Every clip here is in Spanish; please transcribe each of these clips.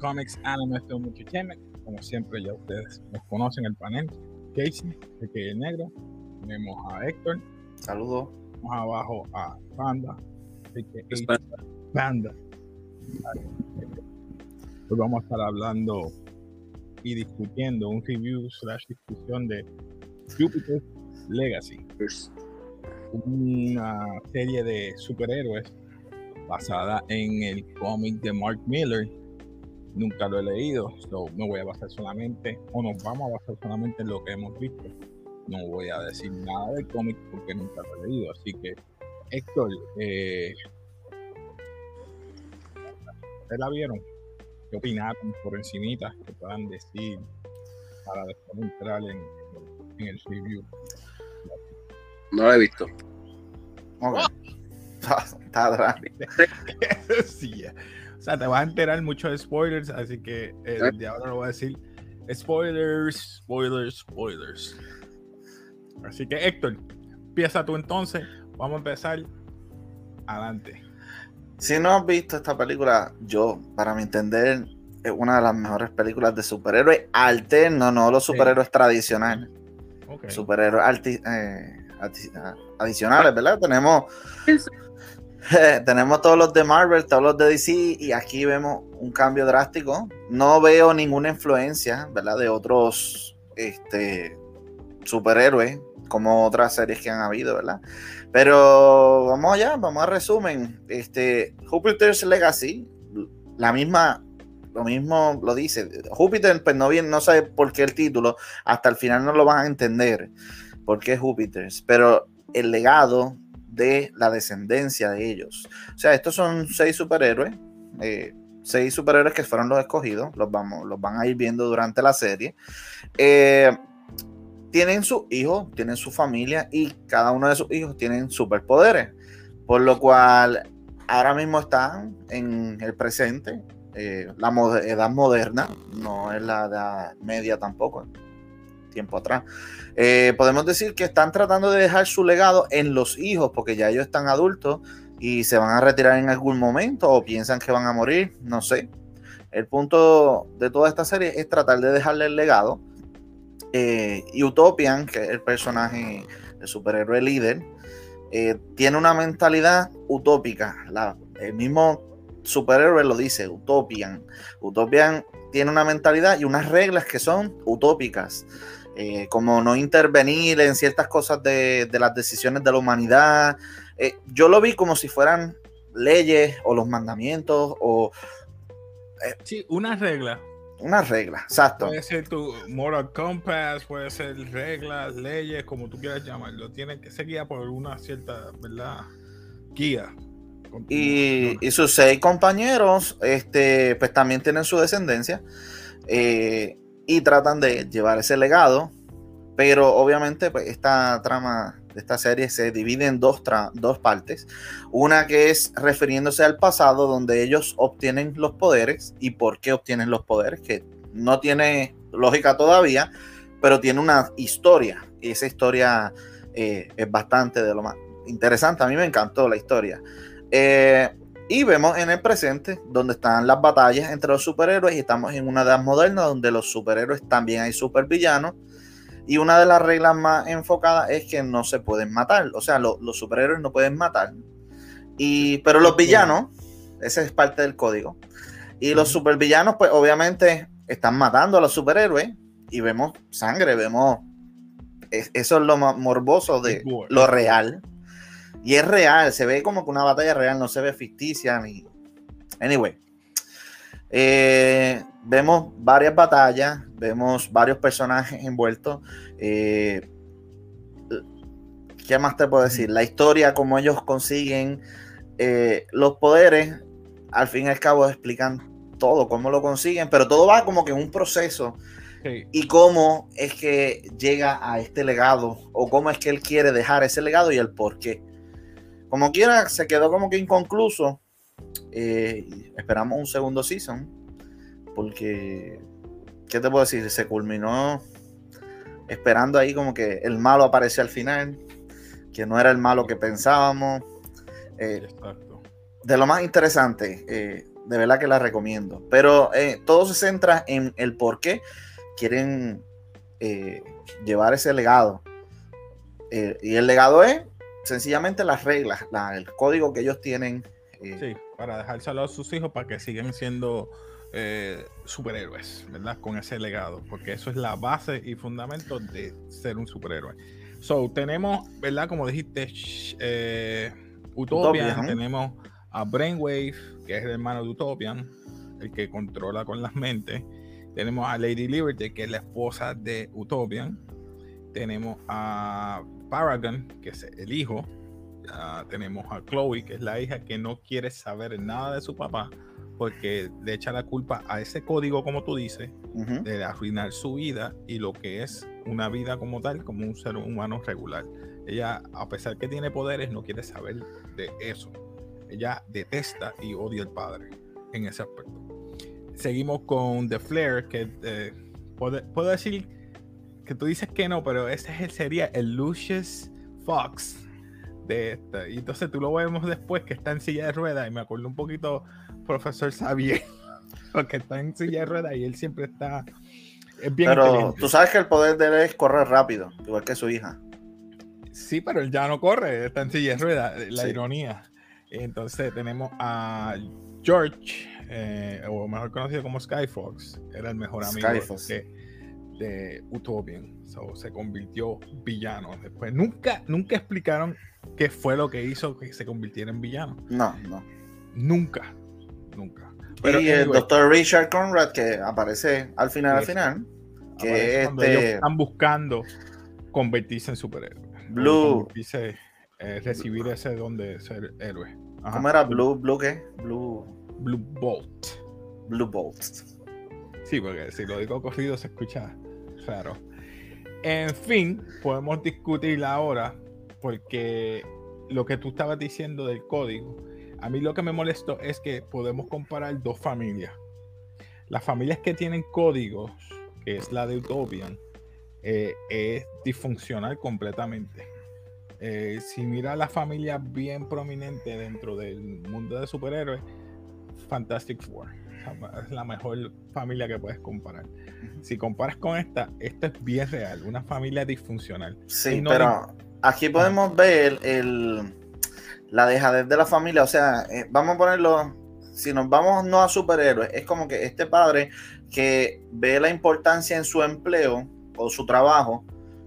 Comics Anime Film Entertainment. Como siempre, ya ustedes nos conocen el panel. Casey, el que es negro. Tenemos a Héctor. Saludos. Más abajo a Panda, el que es Panda. Hoy vamos a estar hablando y discutiendo un review slash discusión de Jupiter Legacy. Una serie de superhéroes basada en el cómic de Mark Miller. Nunca lo he leído, so me voy a basar solamente, o nos vamos a basar solamente en lo que hemos visto. No voy a decir nada del cómic porque nunca lo he leído. Así que, Héctor, eh, ¿ustedes la vieron? ¿Qué opinaron por encimita que puedan decir para después entrar en, en el review? No lo he visto. Okay. Está atrás. sí, o sea, te vas a enterar mucho de spoilers, así que eh, de ahora lo voy a decir. Spoilers, spoilers, spoilers. Así que Héctor, empieza tú entonces. Vamos a empezar. Adelante. Si no has visto esta película, yo, para mi entender, es una de las mejores películas de superhéroes alternos, no los superhéroes sí. tradicionales. Okay. Superhéroes eh, adicionales, ¿verdad? Tenemos tenemos todos los de Marvel, todos los de DC y aquí vemos un cambio drástico. No veo ninguna influencia, ¿verdad? De otros este, superhéroes como otras series que han habido, ¿verdad? Pero vamos allá, vamos a resumen. Este, Jupiter's Legacy, la misma, lo mismo lo dice. Júpiter, pues no bien, no sabe por qué el título, hasta el final no lo van a entender por qué Júpiter's, pero el legado de la descendencia de ellos. O sea, estos son seis superhéroes, eh, seis superhéroes que fueron los escogidos, los, vamos, los van a ir viendo durante la serie. Eh, tienen sus hijos, tienen su familia y cada uno de sus hijos tienen superpoderes, por lo cual ahora mismo están en el presente, eh, la edad moderna, no es la edad media tampoco, tiempo atrás. Eh, podemos decir que están tratando de dejar su legado en los hijos, porque ya ellos están adultos y se van a retirar en algún momento o piensan que van a morir, no sé. El punto de toda esta serie es tratar de dejarle el legado. Eh, y Utopian, que es el personaje, el superhéroe líder, eh, tiene una mentalidad utópica. La, el mismo superhéroe lo dice, Utopian. Utopian tiene una mentalidad y unas reglas que son utópicas. Eh, como no intervenir en ciertas cosas de, de las decisiones de la humanidad. Eh, yo lo vi como si fueran leyes o los mandamientos o... Eh, sí, una regla. Una regla, exacto. Puede ser tu moral compass, puede ser reglas, leyes, como tú quieras llamarlo. Tiene que ser guía por una cierta, ¿verdad? Guía. Y, y, sus seis compañeros, este, pues también tienen su descendencia. Eh, y tratan de llevar ese legado, pero obviamente pues, esta trama de esta serie se divide en dos, dos partes. Una que es refiriéndose al pasado, donde ellos obtienen los poderes y por qué obtienen los poderes, que no tiene lógica todavía, pero tiene una historia. Y esa historia eh, es bastante de lo más interesante. A mí me encantó la historia. Eh, y vemos en el presente donde están las batallas entre los superhéroes y estamos en una edad moderna donde los superhéroes también hay supervillanos. Y una de las reglas más enfocadas es que no se pueden matar. O sea, lo, los superhéroes no pueden matar. Y, pero los villanos, ese es parte del código. Y los supervillanos, pues obviamente están matando a los superhéroes y vemos sangre, vemos... Eso es lo más morboso de lo real. Y es real, se ve como que una batalla real, no se ve ficticia ni. Anyway. Eh, vemos varias batallas, vemos varios personajes envueltos. Eh, ¿Qué más te puedo decir? La historia, cómo ellos consiguen eh, los poderes, al fin y al cabo explican todo, cómo lo consiguen, pero todo va como que en un proceso. Sí. Y cómo es que llega a este legado, o cómo es que él quiere dejar ese legado y el por qué. Como quiera, se quedó como que inconcluso. Eh, esperamos un segundo season. Porque, ¿qué te puedo decir? Se culminó esperando ahí como que el malo apareció al final. Que no era el malo que pensábamos. Eh, de lo más interesante, eh, de verdad que la recomiendo. Pero eh, todo se centra en el por qué quieren llevar ese legado. Y el legado es sencillamente las reglas, el código que ellos tienen. sí, para dejárselo a sus hijos para que sigan siendo superhéroes, ¿verdad? Con ese legado, porque eso es la base y fundamento de ser un superhéroe. So, tenemos, ¿verdad? Como dijiste, Utopia, tenemos a Brainwave, que es el hermano de Utopian, el que controla con las mentes. Tenemos a Lady Liberty, que es la esposa de Utopian. Tenemos a Paragon, que es el hijo. tenemos a Chloe, que es la hija que no quiere saber nada de su papá porque le echa la culpa a ese código, como tú dices, de arruinar su vida y lo que es una vida como tal, como un ser humano regular. Ella, a pesar que tiene poderes, no quiere saber de eso. Ella detesta y odia al padre en ese aspecto. Seguimos con The Flare, que eh, puedo, decir que tú dices que no, pero ese sería el Lucius Fox de esta. Y entonces tú lo vemos después que está en silla de ruedas y me acuerdo un poquito profesor Xavier, porque está en silla de ruedas y él siempre está... Es bien pero tú sabes que el poder de él es correr rápido, igual que su hija. Sí, pero él ya no corre, está en silla de ruedas, la ironía. Entonces tenemos a George, eh, o mejor conocido como Skyfox, era el mejor amigo de, Utopian. se convirtió villano. Después nunca, nunca explicaron qué fue lo que hizo que se convirtiera en villano. No, no. Nunca, nunca. y el doctor Richard Conrad que aparece al final, al final, que este... están buscando convertirse en superhéroe. Blue. Eh, recibir ese don de ser héroe. ¿Cómo era? Blue, Blue qué? Blue. Blue Bolt. Blue Bolt. Sí, porque si lo digo corrido se escucha En fin, podemos discutir ahora porque lo que tú estabas diciendo del código, a mí lo que me molestó es que podemos comparar dos familias. Las familias que tienen códigos, que es la de Utopian, eh, es disfuncional completamente. Eh, si mira la familia bien prominente dentro del mundo de superhéroes, Fantastic Four es la mejor familia que puedes comparar. Si comparas con esta, esta es bien real, una familia disfuncional. Sí, pero aquí podemos ver el, la dejadez de la familia. O sea, eh, vamos a ponerlo, si nos vamos no a superhéroes, es como que este padre que ve la importancia en su empleo o su trabajo,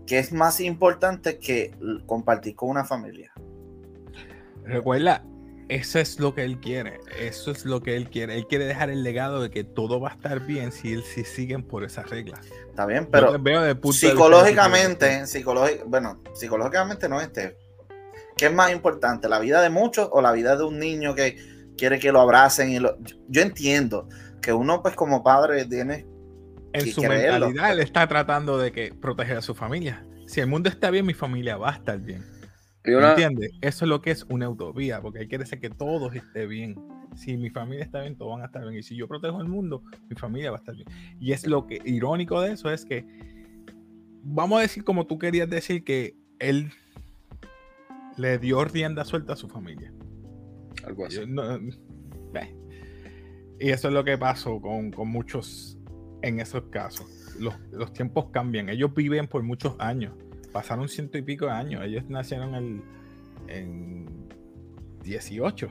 que es más importante que compartir con una familia. Recuerda, eso es lo que él quiere, eso es lo que él quiere. Él quiere dejar el legado de que todo va a estar bien si él si siguen por esas reglas. Está bien, pero psicológicamente, bueno, psicológicamente no este. ¿Qué es más importante, la vida de muchos o la vida de un niño que quiere que lo abracen y lo... Yo entiendo que uno pues como padre tiene en su mentalidad él está tratando de que proteger a su familia. Si el mundo está bien, mi familia va a estar bien. ¿Entiendes? Eso es lo que es una utopía, porque hay que decir que todo esté bien. Si mi familia está bien, todos van a estar bien. Y si yo protejo el mundo, mi familia va a estar bien. Y es lo que irónico de eso es que, vamos a decir como tú querías decir que él le dio rienda suelta a su familia. Algo así. y eso es lo que pasó con, con muchos en esos casos. Los, los, tiempos cambian. Ellos viven por muchos años. Pasaron ciento y pico de años. Ellos nacieron el, en 18,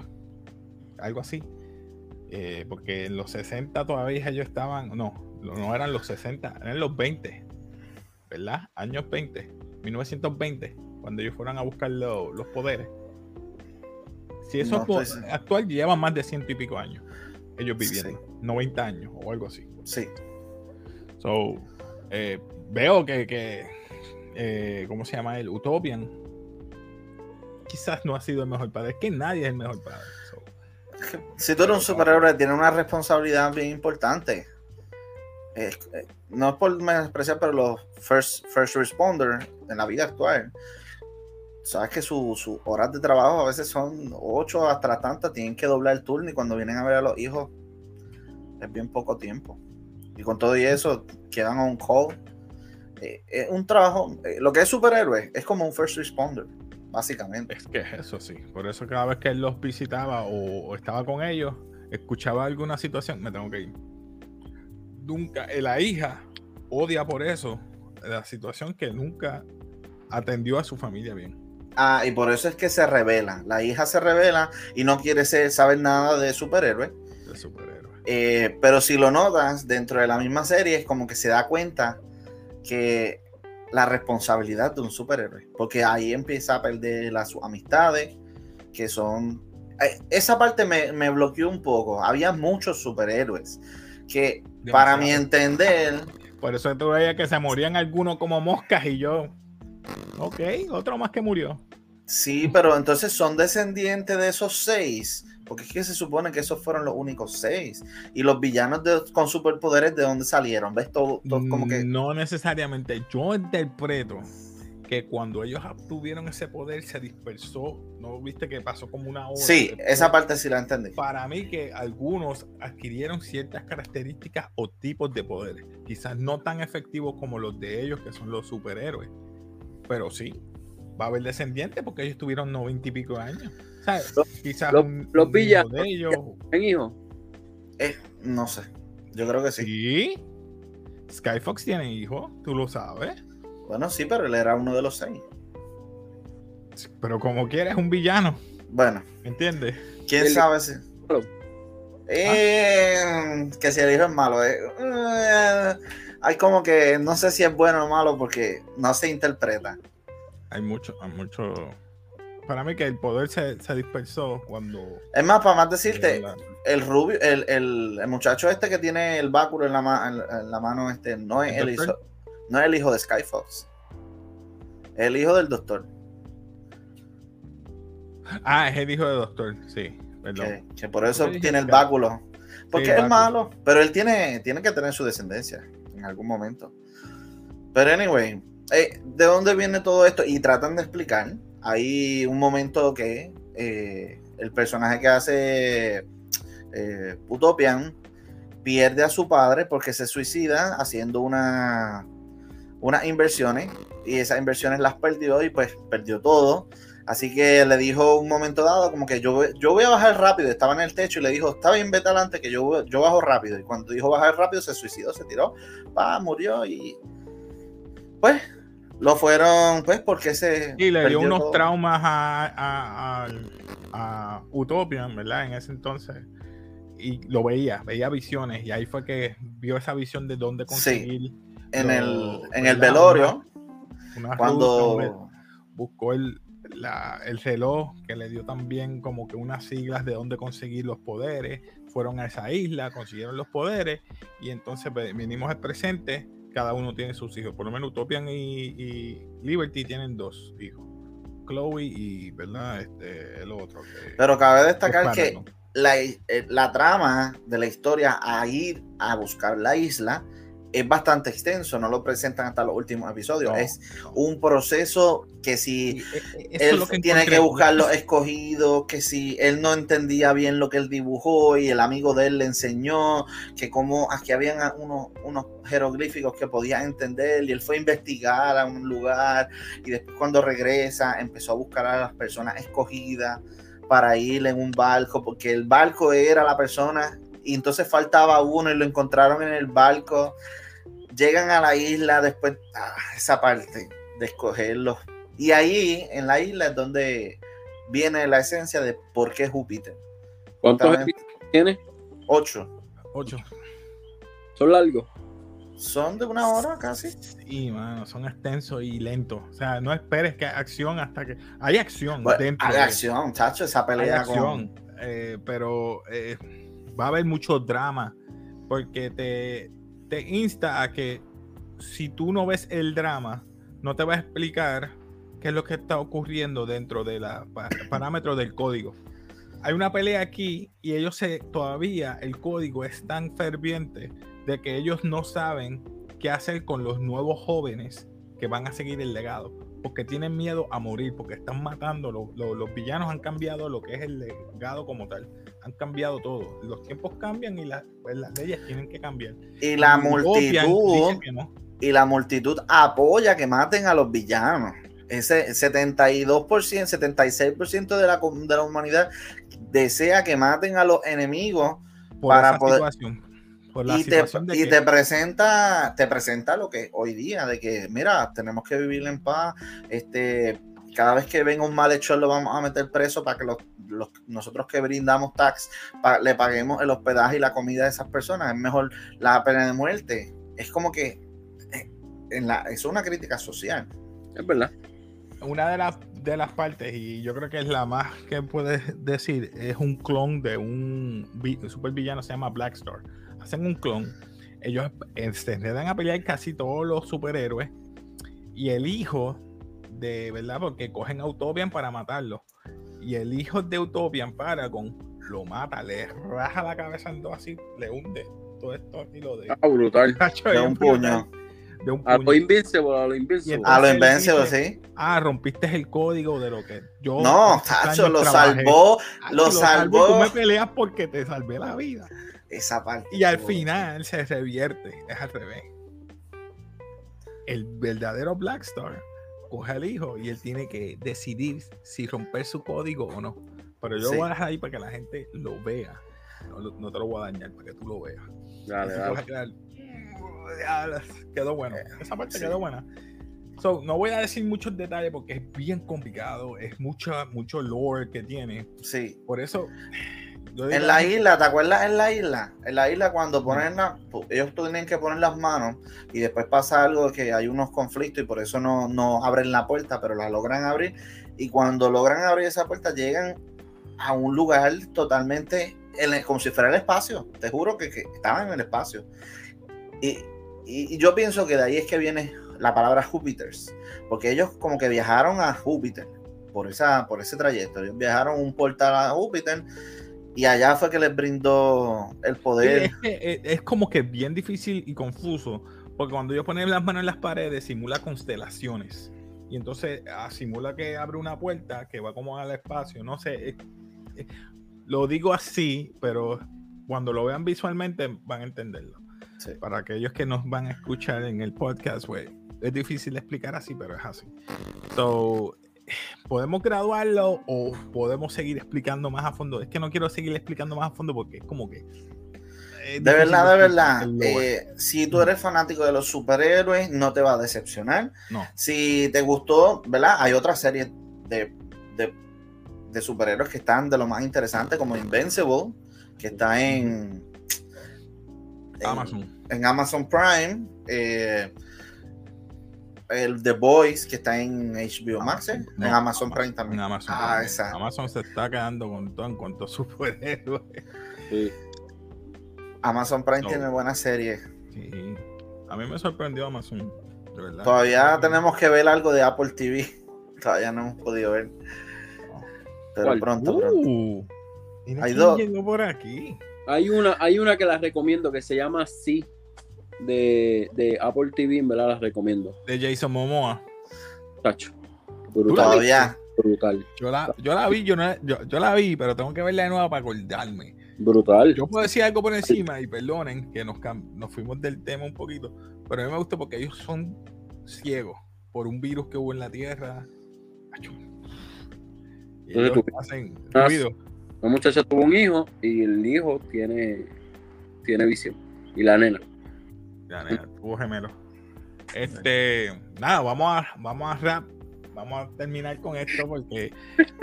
algo así. Eh, porque en los 60 todavía ellos estaban, no, no eran los 60, eran los 20, ¿verdad? Años 20, 1920, cuando ellos fueron a buscar los poderes. Si eso actual llevan más de ciento y pico años, ellos viviendo, 90 años o algo así. Sí. So, eh, veo que, que eh, ¿cómo se llama el Utopian? Quizás no ha sido el mejor padre. Es que nadie es el mejor padre. Si tú eres un superhéroe, tienes una responsabilidad bien importante. Eh, no es por menospreciar, pero los first, first responders en la vida actual, sabes que sus horas de trabajo a veces son ocho hasta tantas, tienen que doblar el turno y cuando vienen a ver a los hijos es bien poco tiempo. Y con todo y eso, quedan on call. Eh, es un trabajo, eh, lo que es superhéroe es como un first responder, básicamente. Es que es eso, sí. Por eso cada vez que él los visitaba o, estaba con ellos, escuchaba alguna situación, me tengo que ir. Nunca, eh, la hija odia por eso la situación que nunca atendió a su familia bien. Ah, y por eso es que se revela. La hija se revela y no quiere ser, saber nada de superhéroe. De superhéroe. Eh, pero si lo notas dentro de la misma serie, es como que se da cuenta que la responsabilidad de un superhéroe. Porque ahí empieza a perder las amistades, que son. Eh, esa parte me, me bloqueó un poco. Había muchos superhéroes que, para mi entender. Por eso tú veías que se morían algunos como moscas y yo. Ok, otro más que murió. Sí, pero entonces son descendientes de esos seis. Porque es que se supone que esos fueron los únicos seis. Y los villanos con superpoderes, ¿de dónde salieron? ¿Ves? Todo, como que... No necesariamente. Yo interpreto que cuando ellos obtuvieron ese poder se dispersó. ¿No viste que pasó como una hora? Sí, esa parte sí la entendí. Para mí que algunos adquirieron ciertas características o tipos de poderes. Quizás no tan efectivos como los de ellos, que son los superhéroes. Pero sí, va a haber descendientes porque ellos tuvieron noventa y pico años. Los, Quizás los, villanos de ellos. ¿En hijo? Eh, no sé. Yo creo que sí. Sí. Skyfox tiene hijo, tú lo sabes. Bueno, sí, pero él era uno de los seis. Pero como quieres, un villano. Bueno. ¿Entiendes? ¿Quién sabe si? Eh, que si el hijo es malo. Eh, eh, hay como que no sé si es bueno o malo porque no se interpreta hay mucho, hay mucho. Para mí que el poder se, dispersó cuando. Es más, para más decirte, el rubio, el, el, muchacho este que tiene el báculo en la, en, la mano, este, no es el, hijo, no es el hijo de Skyfox. Es el hijo del doctor. Ah, es el hijo del doctor, sí. Perdón. Que, por eso tiene el báculo. Porque es malo. Pero él tiene, tiene que tener su descendencia en algún momento. Pero anyway, eh, ¿de dónde viene todo esto? Y tratan de explicar. Hay un momento que eh, el personaje que hace eh, Utopian pierde a su padre porque se suicida haciendo una, unas inversiones y esas inversiones las perdió y pues perdió todo. Así que le dijo un momento dado como que yo, yo voy a bajar rápido, estaba en el techo y le dijo, está bien, vete adelante que yo, yo bajo rápido. Y cuando dijo bajar rápido se suicidó, se tiró, va, murió y pues lo fueron, pues, porque se. Y le dio unos traumas a, a, Utopian, ¿verdad? En ese entonces. Y lo veía, veía visiones. Y ahí fue que vio esa visión de dónde conseguir. En, el, en el velorio. cuando. buscó el, el reloj que le dio también como que unas siglas de dónde conseguir los poderes. Fueron a esa isla, consiguieron los poderes. Y entonces vinimos al presente cada uno tiene sus hijos. Por lo menos Utopian y, Liberty tienen dos hijos. Chloe y, ¿verdad? Este, el otro. Pero cabe destacar que la, eh, la, trama de la historia a ir a buscar la isla es bastante extenso, no lo presentan hasta los últimos episodios. es un proceso que si e, e, él tiene que buscar los escogidos, que si él no entendía bien lo que él dibujó y el amigo de él le enseñó, que como aquí habían unos, unos jeroglíficos que podía entender y él fue a investigar a un lugar y después cuando regresa empezó a buscar a las personas escogidas para ir en un barco, porque el barco era la persona y entonces faltaba uno y lo encontraron en el barco llegan a la isla después, ah, esa parte de escogerlos. Y ahí, en la isla, es donde viene la esencia de por qué Júpiter. ¿Cuántos tiene? Ocho. Ocho. ¿Son largos? Son de una hora casi. Sí, mano, son extensos y lentos. O sea, no esperes que acción hasta que. Hay acción. hay acción, chacho, esa pelea. acción. Eh, pero eh, va a haber mucho drama. Porque te, te insta a que si tú no ves el drama, no te va a explicar qué es lo que está ocurriendo dentro de los parámetros del código. Hay una pelea aquí y ellos se, todavía el código es tan ferviente de que ellos no saben qué hacer con los nuevos jóvenes que van a seguir el legado, porque tienen miedo a morir, porque están matando, los villanos han cambiado lo que es el legado como tal han cambiado todo. Los tiempos cambian y pues, las leyes tienen que cambiar. Y la multitud y la multitud apoya que maten a los villanos. Ese 72%, 76% de la, de la humanidad desea que maten a los enemigos para poder... y, te, y te, presenta te presenta lo que hoy día de que mira tenemos que vivir en paz este cada vez que venga un malhechor lo vamos a meter preso para que los, nosotros que brindamos tax le paguemos el hospedaje y la comida de esas personas. Es mejor la pena de muerte. Es como que eh, en la, es una crítica social. Es verdad. Una de las de las partes, y yo creo que es la más que puedes decir, es un clon de un, super villano, se llama Blackstar. Hacen un clon, ellos eh, se dan a pelear casi todos los superhéroes, y el hijo de, ¿verdad? Porque cogen a Utopian para matarlo. Y el hijo de Utopian para con, lo mata, le raja la cabeza en dos así, le hunde todo esto y lo de. Ah, brutal. De un puño a lo Invincible, a lo Invincible. A lo Invincible, sí. Ah, rompiste el código de lo que yo. No, Tacho, lo salvó. lo, salvó. Tú me peleas porque te salvé la vida. Esa parte. Y al final se revierte. Es al revés. El verdadero Blackstar coge al hijo y él tiene que decidir si romper su código o no. Pero yo lo voy a dejar ahí para que la gente lo vea. No, te lo voy a dañar para que tú lo veas. Dale, dale quedó bueno. Eh, Esa parte quedó buena. no voy a decir muchos detalles porque es bien complicado, es mucho, mucho lore que tiene. Sí. Por eso. En la isla, ¿te acuerdas en la isla? En la isla cuando ponen la, ellos tienen que poner las manos y después pasa algo que hay unos conflictos y por eso no, no abren la puerta, pero la logran abrir. Y cuando logran abrir esa puerta llegan a un lugar totalmente como si fuera el espacio. Te juro que, que estaban en el espacio. Y, y, yo pienso que de ahí es que viene la palabra Júpiters, porque ellos como que viajaron a Júpiter por, esa, por ese trayecto. Ellos viajaron un portal a Júpiter y allá fue que les brindó el poder. es, eh, es, como que bien difícil y confuso, porque cuando ellos ponen las manos en las paredes, simula constelaciones. Y entonces ah, simula que abre una puerta que va como al espacio. No sé, lo digo así, pero cuando lo vean visualmente van a entenderlo. Para aquellos que nos van a escuchar en el podcast, güey, es difícil explicar así, pero es así. So, podemos graduarlo o podemos seguir explicando más a fondo. Es que no quiero seguir explicando más a fondo porque es como que. de verdad, de verdad. Eh, si tú eres fanático de los superhéroes, no te va a decepcionar. No. Si te gustó, ¿verdad? Hay otras series de, de, de superhéroes que están de lo más interesante, como Invincible, que está en Amazon. En Amazon Prime. Eh, el The Boys, que está en HBO Max, ¿eh? en Amazon Prime también. Amazon, ah, Amazon se está quedando con todo en cuanto a superhéroes. Sí. Amazon Prime tiene buenas series. Sí. A mí me sorprendió Amazon. De verdad. Todavía tenemos que ver algo de Apple TV. Todavía no hemos podido ver. Pero pronto, pronto. Uh, Hay dos. por aquí. Hay una, hay una que la recomiendo que se llama Sí de, Apple TV, en verdad la recomiendo. De Jason Momoa. Tacho. Brutal. Todavía. Brutal. Yo la, yo la vi, yo, yo, la vi, pero tengo que verla de nuevo para acordarme. Brutal. Yo puedo decir algo por encima y perdonen que nos, nos fuimos del tema un poquito, pero a mí me gusta porque ellos son ciegos por un virus que hubo en la Tierra. Y ellos hacen ruido la muchacha tuvo un hijo y el hijo tiene, tiene visión. Y la nena. La nena tuvo gemelo. Este, nada, vamos a, vamos a rap. Vamos a terminar con esto porque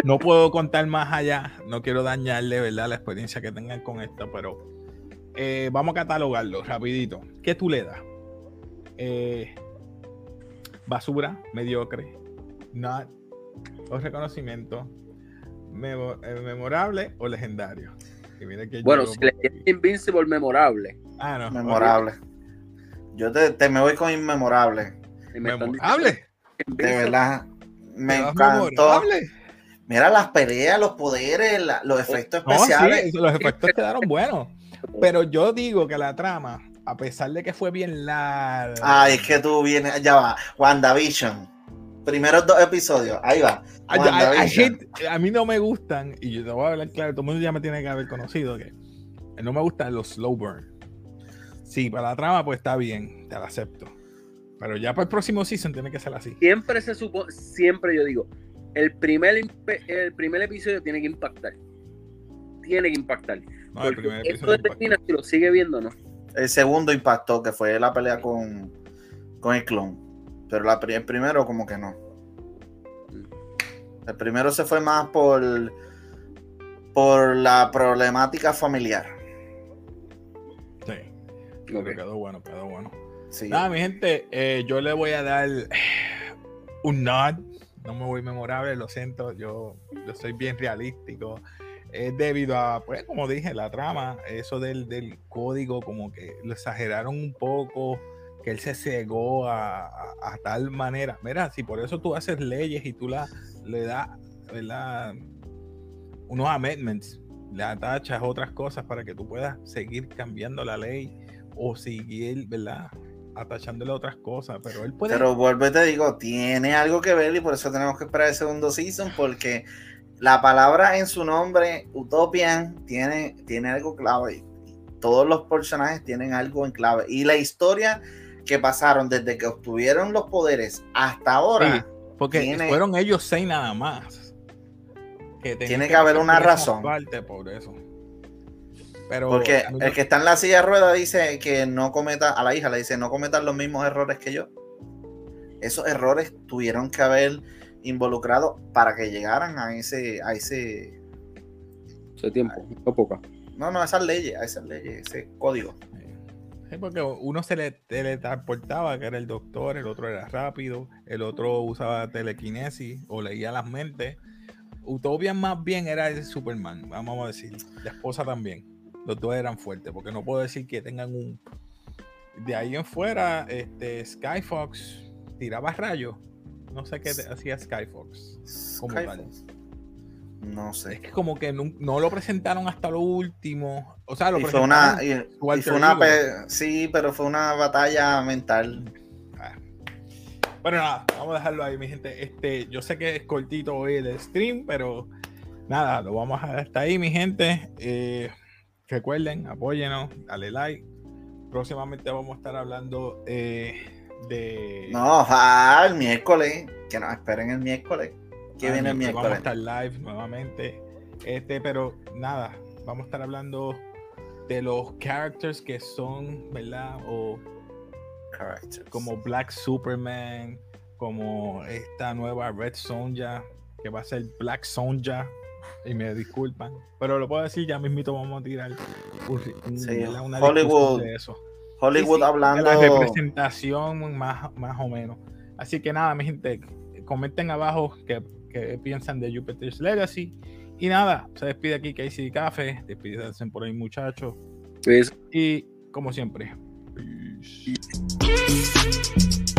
no puedo contar más allá. No quiero dañarle, ¿verdad? La experiencia que tengan con esto, pero eh, vamos a catalogarlo rapidito. ¿Qué tú le das? Eh, basura, mediocre, not, los reconocimientos, eh, memorable o legendario. bueno, si le Invincible, memorable. Ah, no. Memorable. Yo te, me voy con inmemorable. ¿Memorable? De verdad. Me encantó. Mira las peleas, los poderes, los efectos especiales. los efectos quedaron buenos. Pero yo digo que la trama, a pesar de que fue bien larga. Ay, es que tú vienes, ya va, WandaVision primeros dos episodios, ahí va. a mí no me gustan, y yo te voy a hablar claro, todo el mundo ya me tiene que haber conocido que no me gustan los slow burn. Sí, para la trama, pues está bien, te lo acepto. Pero ya para el próximo season tiene que ser así. Siempre se supone, siempre yo digo, el primer, el primer episodio tiene que impactar. tiene que impactar. No, el Porque primer esto episodio determina impactó. si lo sigue viendo o no. El segundo impactó, que fue la pelea con, con el clon. Pero la, el primero, como que no. El primero se fue más por, por la problemática familiar. Sí, Pero quedó bueno, quedó bueno. Sí. Nada, mi gente, eh, yo le voy a dar un nod. No me voy memorable, lo siento. Yo, yo soy bien realístico. Es debido a, pues, como dije, la trama, eso del, del código, como que lo exageraron un poco, que él se cegó a, a- a tal manera. Mira, si por eso tú haces leyes y tú la, le das, ¿verdad? Unos amendments, le atachas otras cosas para que tú puedas seguir cambiando la ley o seguir, ¿verdad? Atachándole otras cosas, pero él puede. Pero vuelvo y te digo, tiene algo que ver y por eso tenemos que esperar el segundo season, porque la palabra en su nombre, Utopian, tiene, tiene algo clave. Todos los personajes tienen algo en clave. Y la historia que pasaron desde que obtuvieron los poderes hasta ahora, Sí, porque tiene- fueron ellos seis nada más. Que Tiene que haber una razón. parte por eso. Pero porque a el que está en la silla de ruedas dice que no cometa, a la hija le dice, no cometan los mismos errores que yo. Esos errores tuvieron que haber involucrado para que llegaran a ese, a ese, Hace tiempo, no poca. no, no, esas leyes, a esas leyes, ese código. Sí, porque uno se le teletransportaba, que era el doctor, el otro era rápido, el otro usaba telequinesis o leía las mentes. Utopia más bien era el Superman, vamos a decir. La esposa también. Los dos eran fuertes, porque no puedo decir que tengan un. De ahí en fuera, este, Skyfox tiraba rayos. No sé qué hacía Skyfox. Como tal. No Es sé. que como que no, no lo presentaron hasta lo último. O sea, lo Y fue una, y- y fue una sí, pero fue una batalla mental. Ah. Bueno, nada, vamos a dejarlo ahí, mi gente. Este, yo sé que es cortito hoy el stream, pero nada, lo vamos a dejar hasta ahí, mi gente. Eh, recuerden, apóyenos, dale like. Próximamente vamos a estar hablando eh, de. No, ah, el miércoles. Que nos esperen el miércoles. Que Ah, viene el miércoles Vamos a estar live nuevamente. Este, pero nada, vamos a estar hablando de los characters que son, ¿verdad? O Characters. como Black Superman, como esta nueva Red Sonja, que va a ser Black Sonja, y me disculpan, pero lo puedo decir, ya mismito vamos a tirar una Hollywood, de eso. Hollywood Sí, sí, hablando. de la representación más, más o menos. Así que nada, mi gente, comenten abajo qué, qué piensan de Jupiter's Legacy. Y nada, se despide aquí Casey Café, despídense por ahí muchachos. Y como siempre, peace. Peace.